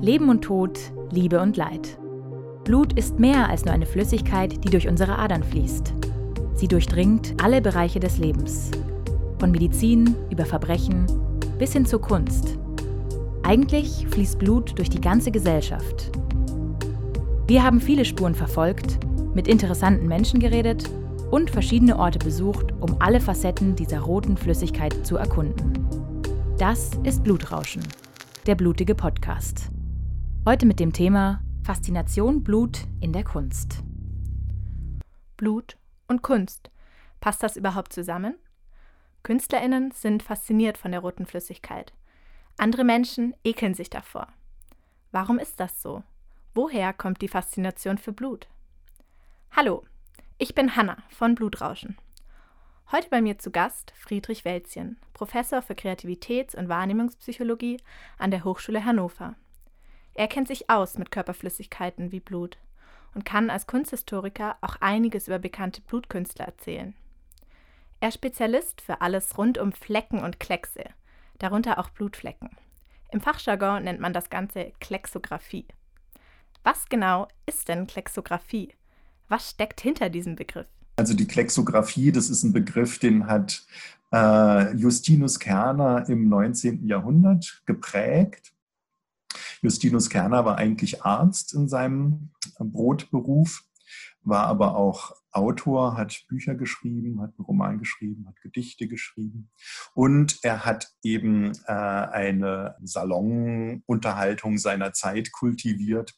Leben und Tod, Liebe und Leid. Blut ist mehr als nur eine Flüssigkeit, die durch unsere Adern fließt. Sie durchdringt alle Bereiche des Lebens. Von Medizin über Verbrechen bis hin zur Kunst. Eigentlich fließt Blut durch die ganze Gesellschaft. Wir haben viele Spuren verfolgt, mit interessanten Menschen geredet und verschiedene Orte besucht, um alle Facetten dieser roten Flüssigkeit zu erkunden. Das ist Blutrauschen, der blutige Podcast. Heute mit dem Thema Faszination Blut in der Kunst. Blut und Kunst. Passt das überhaupt zusammen? Künstlerinnen sind fasziniert von der roten Flüssigkeit. Andere Menschen ekeln sich davor. Warum ist das so? Woher kommt die Faszination für Blut? Hallo, ich bin Hanna von Blutrauschen. Heute bei mir zu Gast Friedrich Welzchen, Professor für Kreativitäts- und Wahrnehmungspsychologie an der Hochschule Hannover. Er kennt sich aus mit Körperflüssigkeiten wie Blut und kann als Kunsthistoriker auch einiges über bekannte Blutkünstler erzählen. Er ist Spezialist für alles rund um Flecken und Kleckse, darunter auch Blutflecken. Im Fachjargon nennt man das Ganze Klexographie. Was genau ist denn Klexographie? Was steckt hinter diesem Begriff? Also die Klexographie, das ist ein Begriff, den hat äh, Justinus Kerner im 19. Jahrhundert geprägt. Justinus Kerner war eigentlich Arzt in seinem Brotberuf, war aber auch Autor, hat Bücher geschrieben, hat einen Roman geschrieben, hat Gedichte geschrieben und er hat eben äh, eine Salonunterhaltung seiner Zeit kultiviert,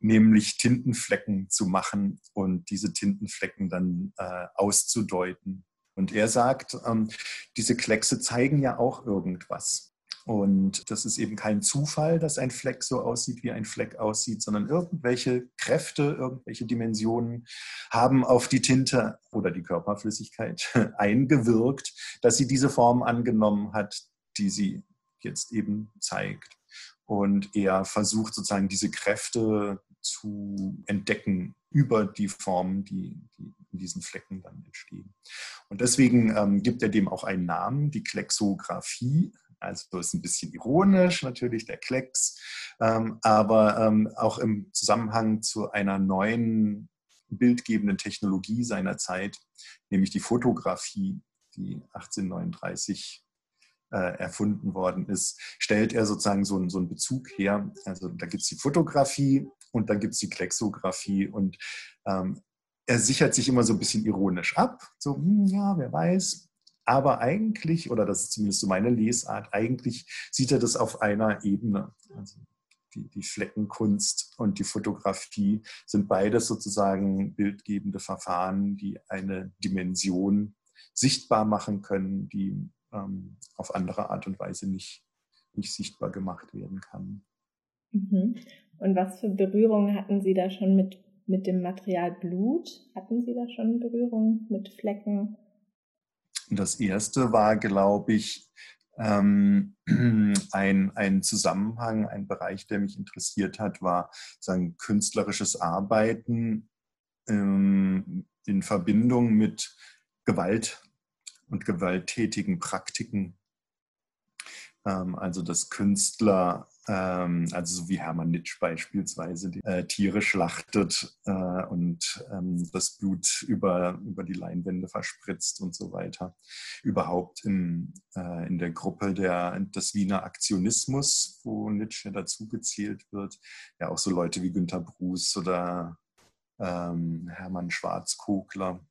nämlich Tintenflecken zu machen und diese Tintenflecken dann äh, auszudeuten. Und er sagt, ähm, diese Kleckse zeigen ja auch irgendwas. Und das ist eben kein Zufall, dass ein Fleck so aussieht, wie ein Fleck aussieht, sondern irgendwelche Kräfte, irgendwelche Dimensionen haben auf die Tinte oder die Körperflüssigkeit eingewirkt, dass sie diese Form angenommen hat, die sie jetzt eben zeigt. Und er versucht sozusagen diese Kräfte zu entdecken über die Formen, die, die in diesen Flecken dann entstehen. Und deswegen ähm, gibt er dem auch einen Namen, die Klexographie, also ist ein bisschen ironisch natürlich der Klecks, ähm, aber ähm, auch im Zusammenhang zu einer neuen bildgebenden Technologie seiner Zeit, nämlich die Fotografie, die 1839 äh, erfunden worden ist, stellt er sozusagen so, so einen Bezug her. Also da gibt es die Fotografie und dann gibt es die Klexographie und ähm, er sichert sich immer so ein bisschen ironisch ab. So, hm, ja, wer weiß, aber eigentlich, oder das ist zumindest so meine Lesart, eigentlich sieht er das auf einer Ebene. Also die, die Fleckenkunst und die Fotografie sind beides sozusagen bildgebende Verfahren, die eine Dimension sichtbar machen können, die ähm, auf andere Art und Weise nicht, nicht sichtbar gemacht werden kann. Mhm. Und was für Berührungen hatten Sie da schon mit, mit dem Material Blut? Hatten Sie da schon Berührungen mit Flecken? Das erste war, glaube ich, ähm, ein, ein Zusammenhang, ein Bereich, der mich interessiert hat, war sagen, künstlerisches Arbeiten ähm, in Verbindung mit Gewalt und gewalttätigen Praktiken. Ähm, also dass Künstler ähm, also so wie Hermann Nitsch beispielsweise, die, äh, Tiere schlachtet äh, und ähm, das Blut über, über die Leinwände verspritzt und so weiter. Überhaupt in, äh, in der Gruppe der, des Wiener Aktionismus, wo Nietzsche dazu gezählt wird, ja auch so Leute wie Günter Bruce oder ähm, Hermann Schwarzkogler,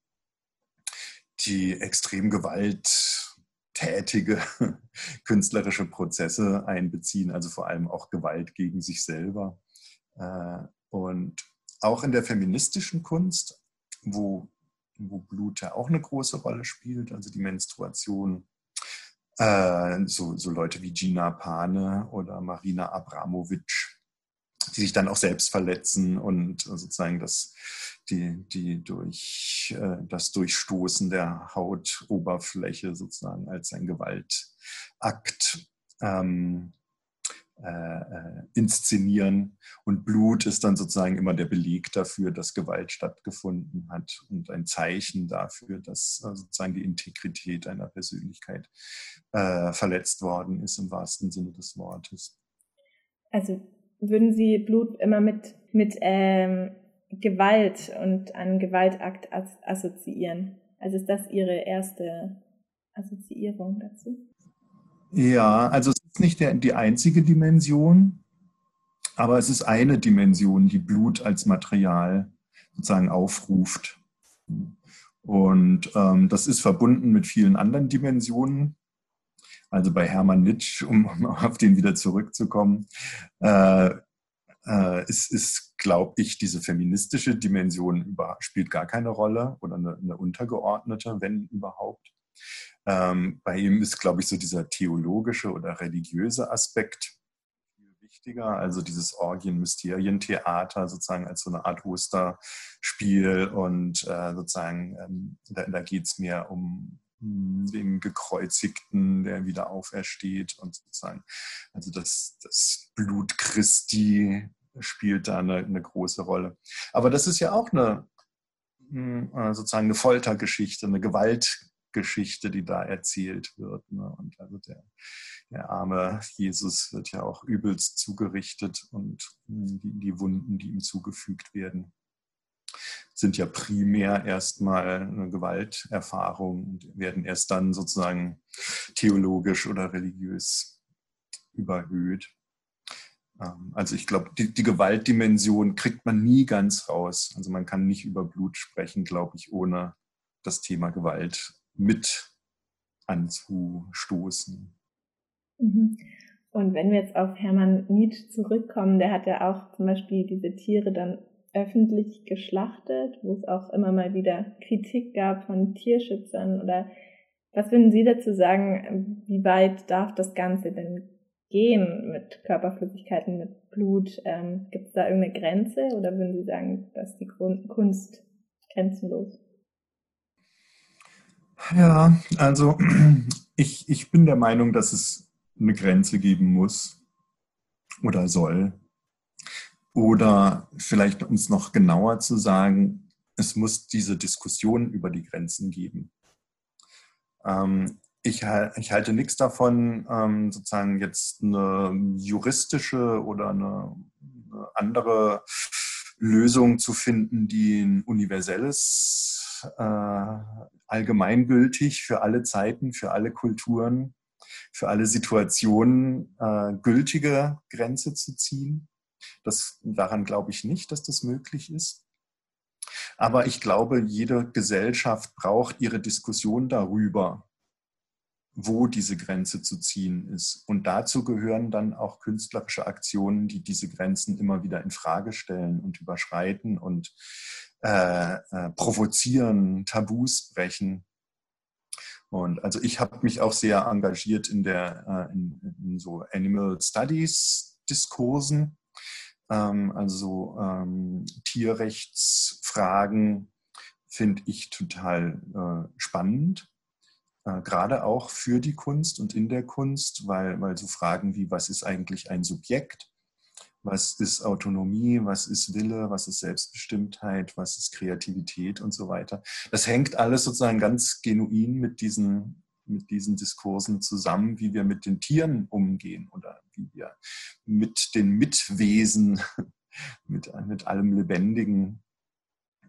die extrem Gewalt tätige künstlerische Prozesse einbeziehen, also vor allem auch Gewalt gegen sich selber. Äh, und auch in der feministischen Kunst, wo, wo Blut ja auch eine große Rolle spielt, also die Menstruation, äh, so, so Leute wie Gina Pane oder Marina Abramovic, die sich dann auch selbst verletzen und sozusagen das, die, die durch äh, das Durchstoßen der Hautoberfläche sozusagen als ein Gewaltakt ähm, äh, äh, inszenieren. Und Blut ist dann sozusagen immer der Beleg dafür, dass Gewalt stattgefunden hat und ein Zeichen dafür, dass äh, sozusagen die Integrität einer Persönlichkeit äh, verletzt worden ist im wahrsten Sinne des Wortes. Also würden Sie Blut immer mit, mit ähm, Gewalt und einen Gewaltakt assoziieren? Also ist das Ihre erste Assoziierung dazu? Ja, also es ist nicht der, die einzige Dimension, aber es ist eine Dimension, die Blut als Material sozusagen aufruft. Und ähm, das ist verbunden mit vielen anderen Dimensionen. Also bei Hermann Nitsch, um auf den wieder zurückzukommen, äh, äh, ist, ist glaube ich, diese feministische Dimension über, spielt gar keine Rolle oder eine, eine untergeordnete, wenn überhaupt. Ähm, bei ihm ist, glaube ich, so dieser theologische oder religiöse Aspekt viel wichtiger, also dieses Orgien-Mysterientheater sozusagen als so eine Art Osterspiel und äh, sozusagen, ähm, da, da geht es mehr um den Gekreuzigten, der wieder aufersteht und sozusagen, also das, das Blut Christi spielt da eine, eine große Rolle. Aber das ist ja auch eine hm, äh, sozusagen eine Foltergeschichte, eine Gewaltgeschichte, die da erzählt wird. Ne? Und also der, der, arme Jesus wird ja auch übelst zugerichtet und hm, die, die Wunden, die ihm zugefügt werden, sind ja primär erstmal eine Gewalterfahrung und werden erst dann sozusagen theologisch oder religiös überhöht. Ähm, also ich glaube, die, die, Gewaltdimension kriegt man nie ganz raus. Also man kann nicht über Blut sprechen, glaube ich, ohne das Thema Gewalt mit anzustoßen. Mhm. Und wenn wir jetzt auf Hermann Nietzsche zurückkommen, der hat ja auch zum Beispiel diese Tiere dann öffentlich geschlachtet, wo es auch immer mal wieder Kritik gab von Tierschützern oder was würden Sie dazu sagen, wie weit darf das Ganze denn gehen mit Körperflüssigkeiten, mit Blut? Ähm, Gibt es da irgendeine Grenze oder würden Sie sagen, dass die Kunst grenzenlos? Ja, also ich, ich bin der Meinung, dass es eine Grenze geben muss oder soll. Oder vielleicht uns noch genauer zu sagen, es muss diese Diskussion über die Grenzen geben. Ähm, ich, ich, halte nichts davon, ähm, sozusagen jetzt eine juristische oder eine, eine, andere Lösung zu finden, die ein universelles, äh, allgemeingültig für alle Zeiten, für alle Kulturen, für alle Situationen äh, gültige Grenze zu ziehen. Das, daran glaube ich nicht, dass das möglich ist. Aber ich glaube, jede Gesellschaft braucht ihre Diskussion darüber, wo diese Grenze zu ziehen ist. Und dazu gehören dann auch künstlerische Aktionen, die diese Grenzen immer wieder in Frage stellen und überschreiten und äh, äh, provozieren, Tabus brechen. Und also ich habe mich auch sehr engagiert in der äh, in, in so Animal Studies Diskursen, also ähm, Tierrechtsfragen finde ich total äh, spannend äh, gerade auch für die Kunst und in der Kunst, weil, weil so Fragen wie, was ist eigentlich ein Subjekt? Was ist Autonomie? Was ist Wille? Was ist Selbstbestimmtheit? Was ist Kreativität und so weiter? Das hängt alles sozusagen ganz genuin mit diesen, mit diesen Diskursen zusammen, wie wir mit den Tieren umgehen oder wie wir mit den Mitwesen, mit, mit allem Lebendigen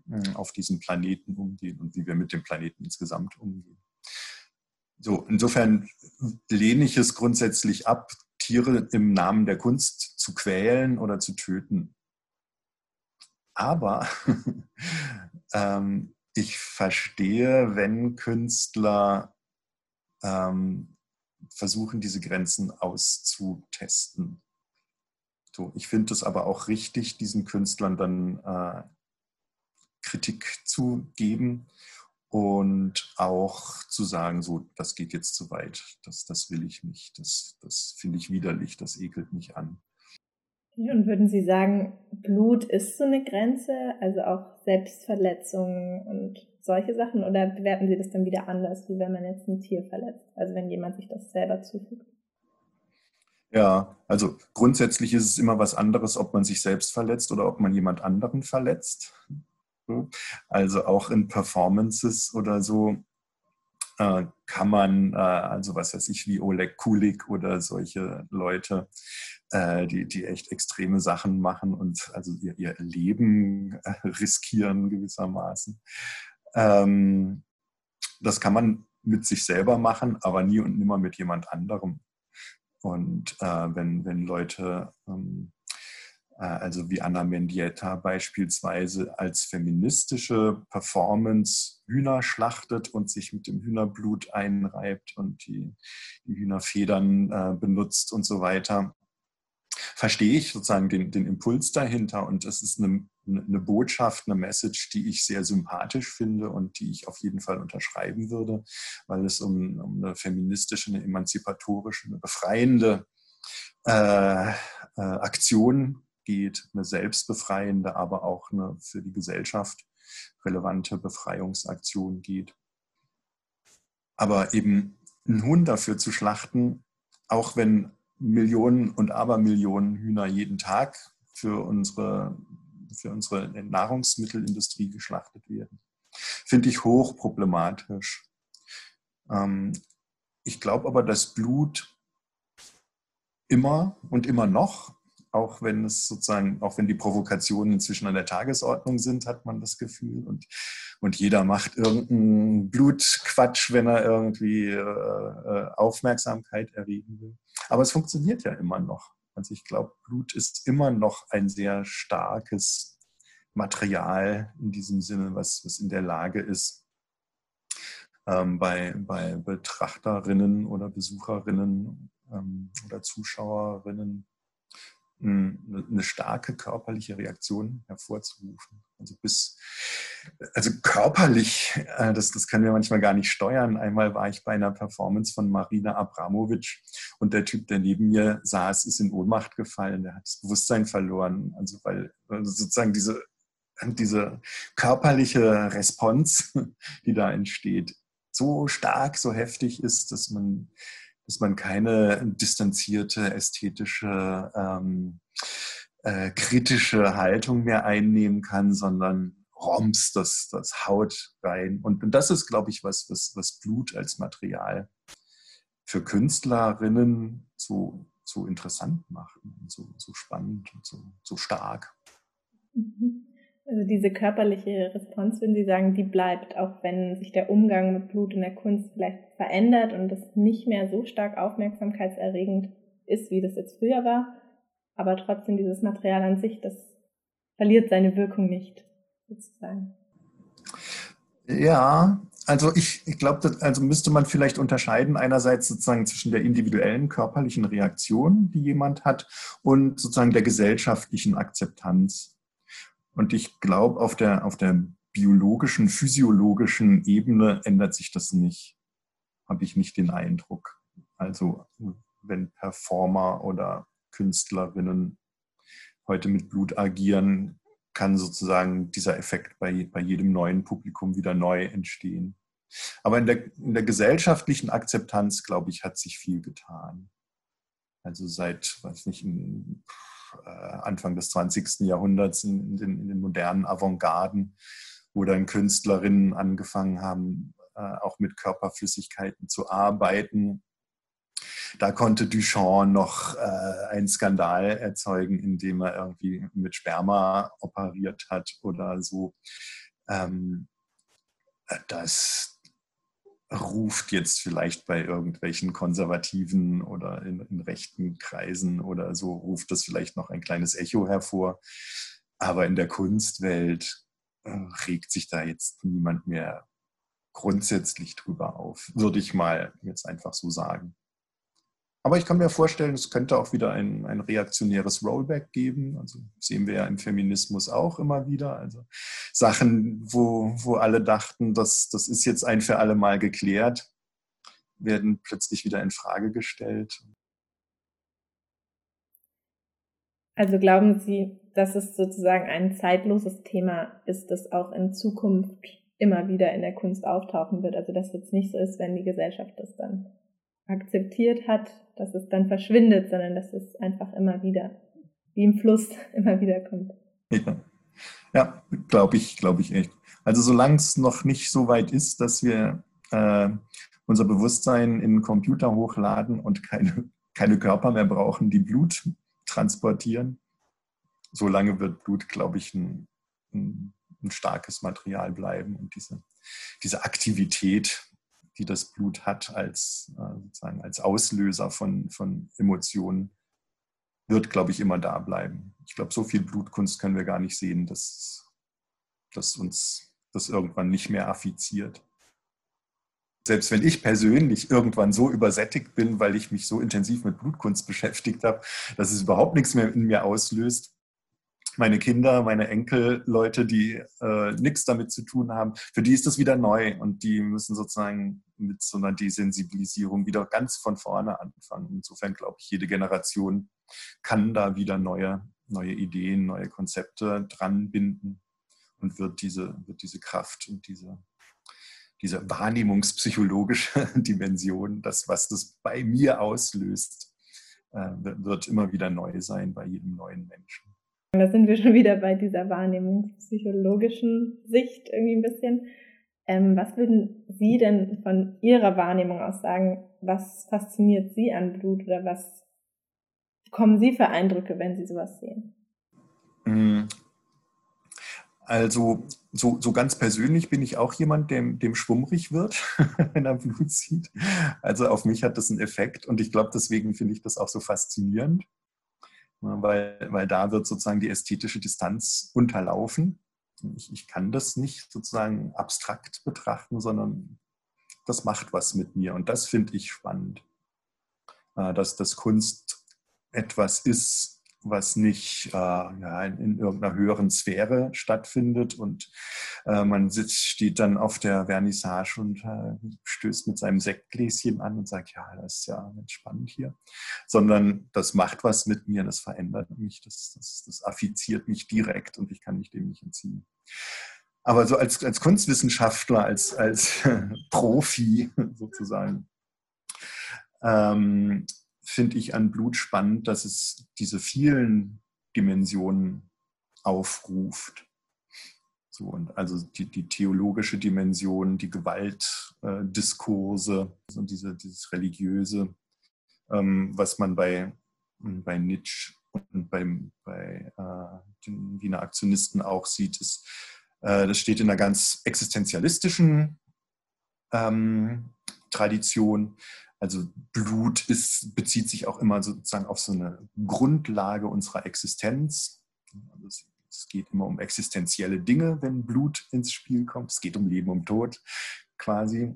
hm, auf diesem Planeten umgehen und wie wir mit dem Planeten insgesamt umgehen. So, insofern lehne ich es grundsätzlich ab, Tiere im Namen der Kunst zu quälen oder zu töten. Aber ähm, ich verstehe, wenn Künstler ähm, versuchen, diese Grenzen auszutesten. So, ich finde es aber auch richtig, diesen Künstlern dann äh, Kritik zu geben und auch zu sagen, so, das geht jetzt zu weit, das, das will ich nicht, das, das finde ich widerlich, das ekelt mich an. Und würden Sie sagen, Blut ist so eine Grenze, also auch Selbstverletzungen und solche Sachen, oder bewerten Sie das dann wieder anders, wie wenn man jetzt ein Tier verletzt, also wenn jemand sich das selber zufügt? Ja, also grundsätzlich ist es immer was anderes, ob man sich selbst verletzt oder ob man jemand anderen verletzt. Also auch in Performances oder so äh, kann man, äh, also was weiß ich, wie Oleg Kulik oder solche Leute, äh, die, die echt extreme Sachen machen und also ihr, ihr Leben äh, riskieren gewissermaßen. Ähm, das kann man mit sich selber machen, aber nie und nimmer mit jemand anderem. Und äh, wenn, wenn Leute, ähm, äh, also wie Anna Mendieta beispielsweise, als feministische Performance Hühner schlachtet und sich mit dem Hühnerblut einreibt und die, die Hühnerfedern äh, benutzt und so weiter, verstehe ich sozusagen den, den Impuls dahinter und es ist eine, eine Botschaft, eine Message, die ich sehr sympathisch finde und die ich auf jeden Fall unterschreiben würde, weil es um, um eine feministische, eine emanzipatorische, eine befreiende äh, äh, Aktion geht, eine selbstbefreiende, aber auch eine für die Gesellschaft relevante Befreiungsaktion geht. Aber eben einen Hund dafür zu schlachten, auch wenn Millionen und Abermillionen Hühner jeden Tag für unsere, für unsere Nahrungsmittelindustrie geschlachtet werden. Finde ich hochproblematisch. Ähm, ich glaube aber, dass Blut immer und immer noch, auch wenn es sozusagen, auch wenn die Provokationen inzwischen an der Tagesordnung sind, hat man das Gefühl. Und, und jeder macht irgendeinen Blutquatsch, wenn er irgendwie äh, äh Aufmerksamkeit erregen will. Aber es funktioniert ja immer noch. Also ich glaube, Blut ist immer noch ein sehr starkes Material in diesem Sinne, was, was in der Lage ist, ähm, bei, bei Betrachterinnen oder Besucherinnen ähm, oder Zuschauerinnen eine starke körperliche Reaktion hervorzurufen. Also bis, also körperlich, äh, das, das können wir manchmal gar nicht steuern. Einmal war ich bei einer Performance von Marina Abramovic und der Typ, der neben mir saß, ist in Ohnmacht gefallen. Der hat das Bewusstsein verloren. Also weil sozusagen diese, diese körperliche Response, die da entsteht, so stark, so heftig ist, dass man dass man keine distanzierte, ästhetische, ähm, äh, kritische Haltung mehr einnehmen kann, sondern roms das, das Haut rein. Und, und das ist, glaube ich, was, was, was Blut als Material für Künstlerinnen so, so interessant macht so, so spannend und so, so stark. Mhm. Also diese körperliche Response, wenn Sie sagen, die bleibt, auch wenn sich der Umgang mit Blut in der Kunst vielleicht verändert und es nicht mehr so stark aufmerksamkeitserregend ist, wie das jetzt früher war. Aber trotzdem dieses Material an sich, das verliert seine Wirkung nicht, sozusagen. Ja, also ich, ich glaube, also müsste man vielleicht unterscheiden einerseits sozusagen zwischen der individuellen körperlichen Reaktion, die jemand hat, und sozusagen der gesellschaftlichen Akzeptanz. Und ich glaube, auf der, auf der biologischen, physiologischen Ebene ändert sich das nicht. Habe ich nicht den Eindruck. Also wenn Performer oder Künstlerinnen heute mit Blut agieren, kann sozusagen dieser Effekt bei, bei jedem neuen Publikum wieder neu entstehen. Aber in der, in der gesellschaftlichen Akzeptanz, glaube ich, hat sich viel getan. Also seit, weiß nicht, Anfang des 20. Jahrhunderts in, in, den, in den, modernen Avantgarden, wo dann Künstlerinnen angefangen haben, äh, auch mit Körperflüssigkeiten zu arbeiten. Da konnte Duchamp noch äh, einen Skandal erzeugen, indem er irgendwie mit Sperma operiert hat oder so. Ähm, das, ruft jetzt vielleicht bei irgendwelchen Konservativen oder in, in, rechten Kreisen oder so, ruft das vielleicht noch ein kleines Echo hervor. Aber in der Kunstwelt äh, regt sich da jetzt niemand mehr grundsätzlich drüber auf, würde ich mal jetzt einfach so sagen. Aber ich kann mir vorstellen, es könnte auch wieder ein, ein reaktionäres Rollback geben. Also sehen wir ja im Feminismus auch immer wieder. Also Sachen, wo, wo alle dachten, das, das ist jetzt ein für alle Mal geklärt, werden plötzlich wieder in Frage gestellt. Also glauben Sie, dass es sozusagen ein zeitloses Thema ist, das auch in Zukunft immer wieder in der Kunst auftauchen wird? Also dass jetzt nicht so ist, wenn die Gesellschaft das dann akzeptiert hat, dass es dann verschwindet, sondern dass es einfach immer wieder, wie im Fluss, immer wieder kommt. Ja, ja glaube ich, glaube ich echt. Also solange es noch nicht so weit ist, dass wir äh, unser Bewusstsein in den Computer hochladen und keine, keine Körper mehr brauchen, die Blut transportieren. Solange wird Blut, glaube ich, ein, ein, ein starkes Material bleiben und diese, diese Aktivität, die das Blut hat als, äh, sozusagen als Auslöser von, von Emotionen, wird, glaube ich, immer da bleiben. Ich glaube, so viel Blutkunst können wir gar nicht sehen, dass, dass uns das irgendwann nicht mehr affiziert. Selbst wenn ich persönlich irgendwann so übersättigt bin, weil ich mich so intensiv mit Blutkunst beschäftigt habe, dass es überhaupt nichts mehr in mir auslöst, meine Kinder, meine Enkelleute, die äh, nichts damit zu tun haben, für die ist das wieder neu und die müssen sozusagen mit so einer Desensibilisierung wieder ganz von vorne anfangen. Insofern glaube ich, jede Generation kann da wieder neue, neue Ideen, neue Konzepte dran binden und wird diese, wird diese Kraft und diese, diese wahrnehmungspsychologische Dimension, das, was das bei mir auslöst, äh, wird immer wieder neu sein bei jedem neuen Menschen. Da sind wir schon wieder bei dieser wahrnehmungspsychologischen Sicht irgendwie ein bisschen. Ähm, was würden Sie denn von Ihrer Wahrnehmung aus sagen? Was fasziniert Sie an Blut oder was bekommen Sie für Eindrücke, wenn Sie sowas sehen? Mm. Also so, so ganz persönlich bin ich auch jemand, dem, dem schwummrig wird, wenn er Blut sieht. Also auf mich hat das einen Effekt und ich glaube, deswegen finde ich das auch so faszinierend. Ne, weil, weil da wird sozusagen die ästhetische Distanz unterlaufen. Ich, ich kann das nicht sozusagen abstrakt betrachten, sondern das macht was mit mir und das finde ich spannend. Äh, dass das Kunst etwas ist, was nicht äh, ja, in, in, irgendeiner höheren Sphäre stattfindet und äh, man sitzt, steht dann auf der Vernissage und äh, stößt mit seinem Sektgläschen an und sagt, ja, das ist ja spannend hier, sondern das macht was mit mir, das verändert mich, das, das, das affiziert mich direkt und ich kann mich dem nicht entziehen. Aber so als, als Kunstwissenschaftler, als, als Profi sozusagen, ähm, finde ich an Blut spannend, dass es diese vielen Dimensionen aufruft. So, und also die, die theologische Dimension, die Gewaltdiskurse äh, und diese, dieses Religiöse, ähm, was man bei, bei Nietzsche und beim, bei äh, den Wiener Aktionisten auch sieht, ist, äh, das steht in einer ganz existenzialistischen ähm, Tradition, also Blut ist, bezieht sich auch immer sozusagen auf so eine Grundlage unserer Existenz. Also es, es geht immer um existenzielle Dinge, wenn Blut ins Spiel kommt. Es geht um Leben und Tod quasi.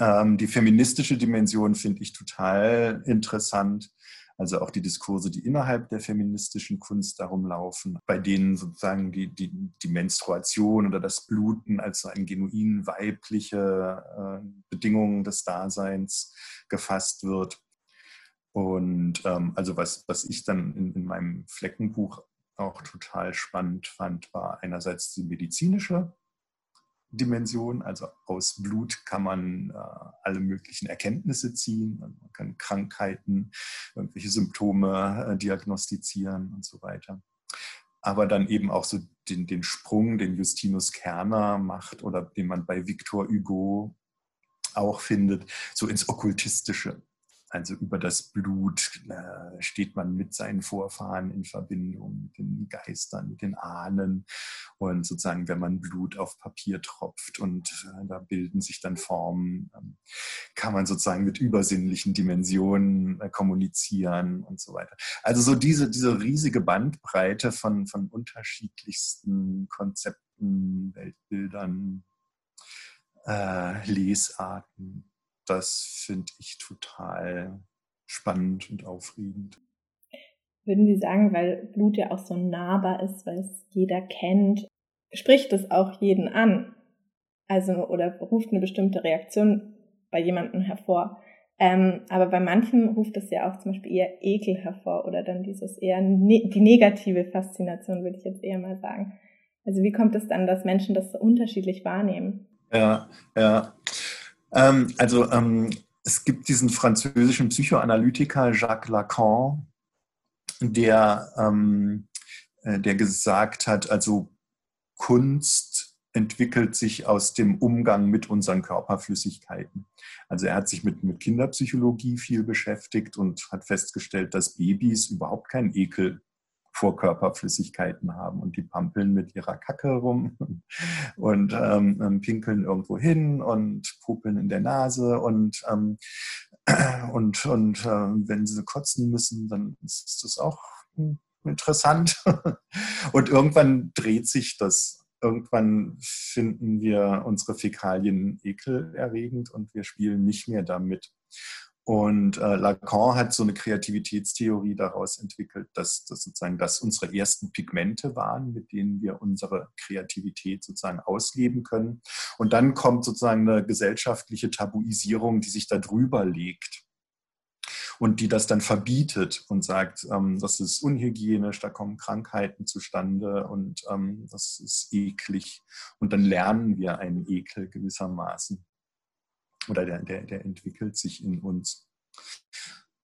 Ähm, die feministische Dimension finde ich total interessant. Also auch die Diskurse, die innerhalb der feministischen Kunst darum laufen, bei denen sozusagen die, die, die Menstruation oder das Bluten als so eine genuin weibliche äh, Bedingung des Daseins gefasst wird. Und ähm, also was, was ich dann in, in meinem Fleckenbuch auch total spannend fand, war einerseits die medizinische Dimension. Also aus Blut kann man äh, alle möglichen Erkenntnisse ziehen. Man kann Krankheiten, irgendwelche Symptome äh, diagnostizieren und so weiter. Aber dann eben auch so den, den Sprung, den Justinus Kerner macht oder den man bei Victor Hugo auch findet, so ins Okkultistische. Also über das Blut äh, steht man mit seinen Vorfahren in Verbindung, mit den Geistern, mit den Ahnen. Und sozusagen, wenn man Blut auf Papier tropft und äh, da bilden sich dann Formen, ähm, kann man sozusagen mit übersinnlichen Dimensionen äh, kommunizieren und so weiter. Also so diese, diese riesige Bandbreite von, von unterschiedlichsten Konzepten, Weltbildern, äh, Lesarten das finde ich total spannend und aufregend. Würden Sie sagen, weil Blut ja auch so nahbar ist, weil es jeder kennt, spricht es auch jeden an? Also, oder ruft eine bestimmte Reaktion bei jemandem hervor. Ähm, aber bei manchen ruft es ja auch zum Beispiel eher Ekel hervor oder dann dieses eher ne die negative Faszination, würde ich jetzt eher mal sagen. Also wie kommt es dann, dass Menschen das so unterschiedlich wahrnehmen? Ja, ja. Ähm, also ähm, es gibt diesen französischen Psychoanalytiker Jacques Lacan, der, ähm, äh, der gesagt hat, also Kunst entwickelt sich aus dem Umgang mit unseren Körperflüssigkeiten. Also er hat sich mit, mit Kinderpsychologie viel beschäftigt und hat festgestellt, dass Babys überhaupt keinen Ekel vor Körperflüssigkeiten haben und die pampeln mit ihrer Kacke rum und ähm, ähm, pinkeln irgendwo hin und popeln in der Nase und, ähm, und, und äh, wenn sie kotzen müssen, dann ist das auch interessant. und irgendwann dreht sich das. Irgendwann finden wir unsere Fäkalien ekelerregend und wir spielen nicht mehr damit. Und äh, Lacan hat so eine Kreativitätstheorie daraus entwickelt, dass, dass sozusagen das unsere ersten Pigmente waren, mit denen wir unsere Kreativität sozusagen ausleben können. Und dann kommt sozusagen eine gesellschaftliche Tabuisierung, die sich da drüber legt und die das dann verbietet und sagt, ähm, das ist unhygienisch, da kommen Krankheiten zustande und ähm, das ist eklig. Und dann lernen wir einen Ekel gewissermaßen oder der, der, der entwickelt sich in uns.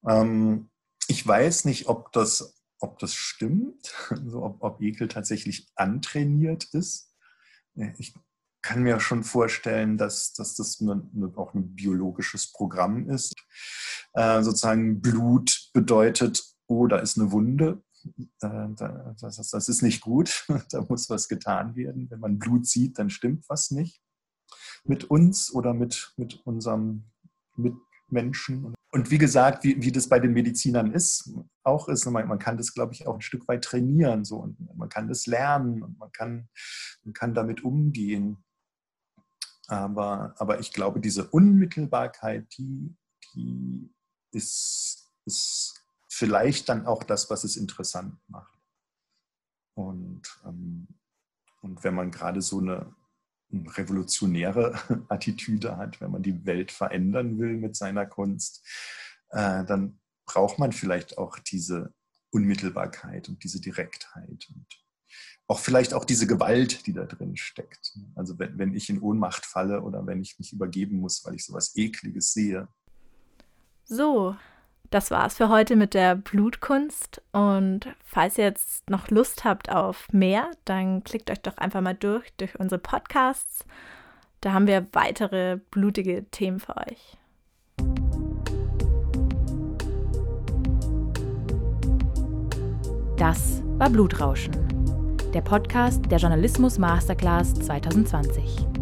Ähm, ich weiß nicht, ob das, ob das stimmt, also ob, ob Ekel tatsächlich antrainiert ist. Ich kann mir schon vorstellen, dass, dass das eine, auch ein biologisches Programm ist. Äh, sozusagen Blut bedeutet, oh, da ist eine Wunde. Äh, das ist nicht gut, da muss was getan werden. Wenn man Blut sieht, dann stimmt was nicht mit uns oder mit, mit unserem Mitmenschen. Und wie gesagt, wie, wie das bei den Medizinern ist, auch ist, man, man kann das, glaube ich, auch ein Stück weit trainieren. So, und man kann das lernen und man kann, man kann damit umgehen. Aber, aber ich glaube, diese Unmittelbarkeit, die, die ist, ist vielleicht dann auch das, was es interessant macht. Und, ähm, und wenn man gerade so eine revolutionäre Attitüde hat, wenn man die Welt verändern will mit seiner Kunst, äh, dann braucht man vielleicht auch diese Unmittelbarkeit und diese Direktheit und auch vielleicht auch diese Gewalt, die da drin steckt. Also wenn, wenn ich in Ohnmacht falle oder wenn ich mich übergeben muss, weil ich sowas Ekliges sehe. So, das war's für heute mit der Blutkunst. Und falls ihr jetzt noch Lust habt auf mehr, dann klickt euch doch einfach mal durch, durch unsere Podcasts. Da haben wir weitere blutige Themen für euch. Das war Blutrauschen, der Podcast der Journalismus Masterclass 2020.